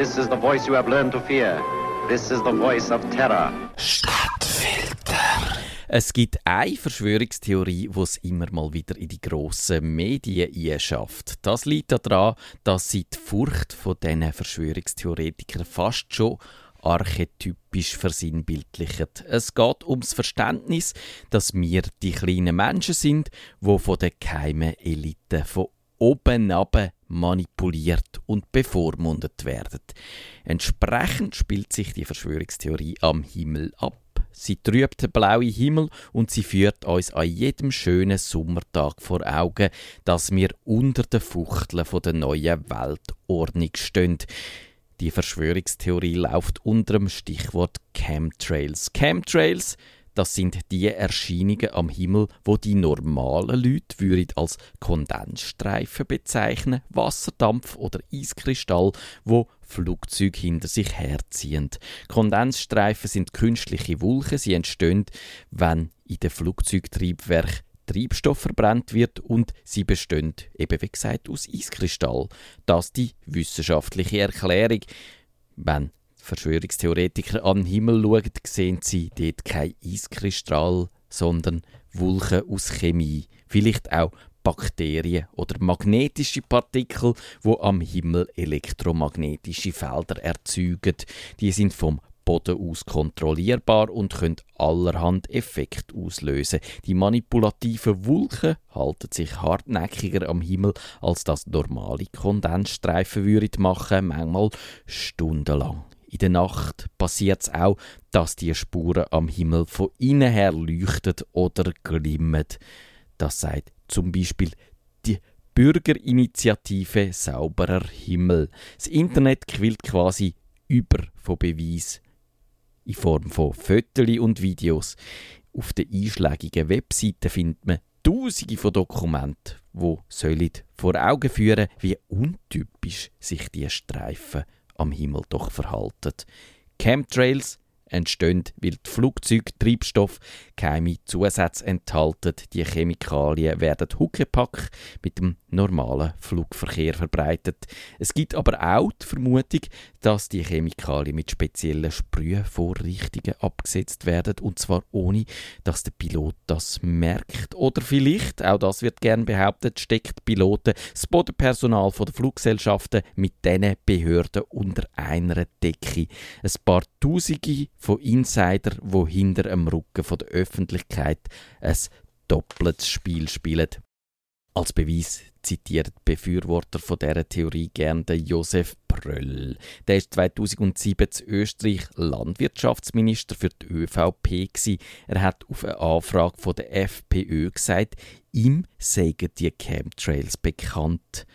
This is the voice you have learned to fear. This is the voice of terror. Stadtfilter. Es gibt eine Verschwörungstheorie, die es immer mal wieder in die grossen Medien schafft. Das liegt daran, dass sie die Furcht von diesen Verschwörungstheoretikern fast schon archetypisch versinnbildlichen. Es geht ums Verständnis, dass wir die kleinen Menschen sind, wo von der geheimen Elite von oben ab manipuliert und bevormundet werden. Entsprechend spielt sich die Verschwörungstheorie am Himmel ab. Sie trübt den blauen Himmel und sie führt uns an jedem schönen Sommertag vor Augen, dass wir unter den Fuchteln der neuen Weltordnung stehen. Die Verschwörungstheorie läuft unter dem Stichwort Chemtrails. Chemtrails das sind die Erscheinungen am Himmel, wo die normalen Leute würden als Kondensstreifen bezeichnen, Wasserdampf oder Eiskristall, wo Flugzeuge hinter sich herziehen. Kondensstreifen sind künstliche Wolken, sie entstehen, wenn in den Flugzeugtriebwerk Treibstoff verbrannt wird und sie bestehen eben wie gesagt aus Eiskristall. Das die wissenschaftliche Erklärung. Wenn Verschwörungstheoretiker an den Himmel schauen, sehen sie dort kein Eiskristall, sondern Wolken aus Chemie. Vielleicht auch Bakterien oder magnetische Partikel, wo am Himmel elektromagnetische Felder erzeugen. Die sind vom Boden aus kontrollierbar und können allerhand Effekte auslösen. Die manipulativen Wolken halten sich hartnäckiger am Himmel, als das normale Kondensstreifen würden machen, manchmal stundenlang. In der Nacht passiert es auch, dass die Spuren am Himmel von innen her leuchten oder glimmen. Das sagt zum Beispiel die Bürgerinitiative Sauberer Himmel. Das Internet quillt quasi über von Beweis in Form von Fotos und Videos. Auf den einschlägigen Webseiten findet man Tausende von Dokumenten, wo vor Augen führen, wie untypisch sich die Streifen am Himmel doch verhalten. Chemtrails entstehen, weil die Flugzeugtreibstoff keine Zusätze enthalten. Die Chemikalien werden Huckepack mit dem normalen Flugverkehr verbreitet. Es gibt aber auch die Vermutung, dass die Chemikalien mit speziellen Sprühvorrichtungen abgesetzt werden und zwar ohne, dass der Pilot das merkt. Oder vielleicht, auch das wird gern behauptet, steckt Piloten das Bodenpersonal der Fluggesellschaften mit diesen Behörden unter einer Decke. Ein paar Tausende von Insider, wo hinter dem Rücken der Öffentlichkeit ein doppeltes Spiel spielen. Als Beweis zitiert Befürworter von dieser Theorie gerne Josef Pröll. Der ist 2007 in Österreich Landwirtschaftsminister für die ÖVP. Gewesen. Er hat auf eine Anfrage von der FPÖ gesagt, ihm seien die Chemtrails bekannt.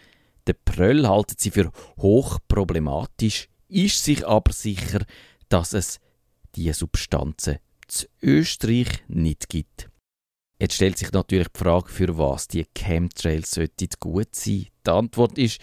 Der Pröll haltet sie für hochproblematisch, ist sich aber sicher, dass es diese Substanzen zu Österreich nicht gibt. Jetzt stellt sich natürlich die Frage, für was die Chemtrails gut sein Die Antwort ist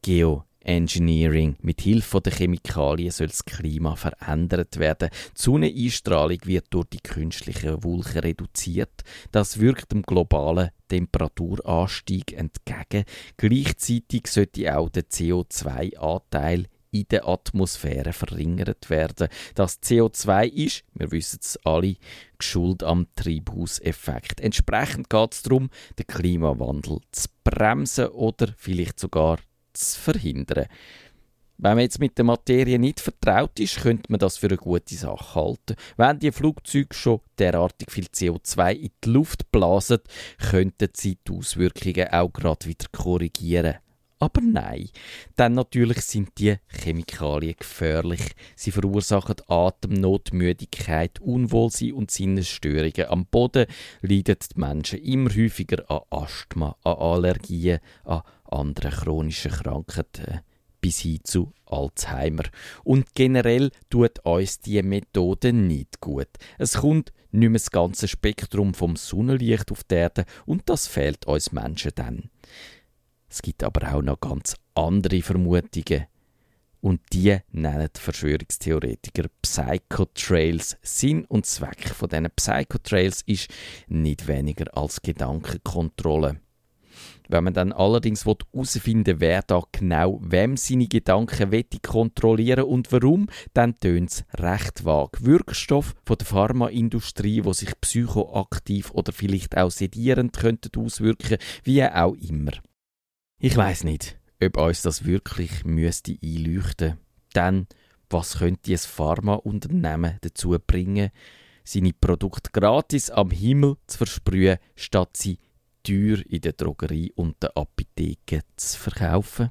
Geoengineering. Mit Hilfe der Chemikalien soll das Klima verändert werden. Die Sonneneinstrahlung wird durch die künstlichen Wolken reduziert. Das wirkt dem globalen Temperaturanstieg entgegen. Gleichzeitig sollte auch der CO2-Anteil in der Atmosphäre verringert werden. Das CO2 ist, wir wissen es alle, geschuld am Treibhauseffekt. Entsprechend geht es darum, den Klimawandel zu bremsen oder vielleicht sogar zu verhindern. Wenn man jetzt mit der Materie nicht vertraut ist, könnte man das für eine gute Sache halten. Wenn die Flugzeuge schon derartig viel CO2 in die Luft blasen, könnten sie die Auswirkungen auch gerade wieder korrigieren. Aber nein, denn natürlich sind die Chemikalien gefährlich. Sie verursachen Atemnot, Müdigkeit, Unwohlsein und Sinnesstörungen. Am Boden leiden die Menschen immer häufiger an Asthma, an Allergien, an anderen chronischen Krankheiten bis hin zu Alzheimer. Und generell tut uns diese Methode nicht gut. Es kommt nicht mehr das ganze Spektrum vom Sonnenlicht auf die Erde und das fehlt uns Menschen dann. Es gibt aber auch noch ganz andere Vermutungen. Und die nennen Verschwörungstheoretiker Psychotrails. Sinn und Zweck von diesen Psychotrails ist nicht weniger als Gedankenkontrolle. Wenn man dann allerdings herausfinden will, wer da genau wem seine Gedanken wette kontrollieren und warum, dann tönt es recht vage. Wirkstoff von der Pharmaindustrie, wo sich psychoaktiv oder vielleicht auch sedierend könnten wie auch immer. Ich weiß nicht, ob uns das wirklich müsste einleuchten. Denn was könnte ein Pharmaunternehmen dazu bringen, seine Produkte gratis am Himmel zu versprühen, statt sie teuer in der Drogerie und der Apotheke zu verkaufen?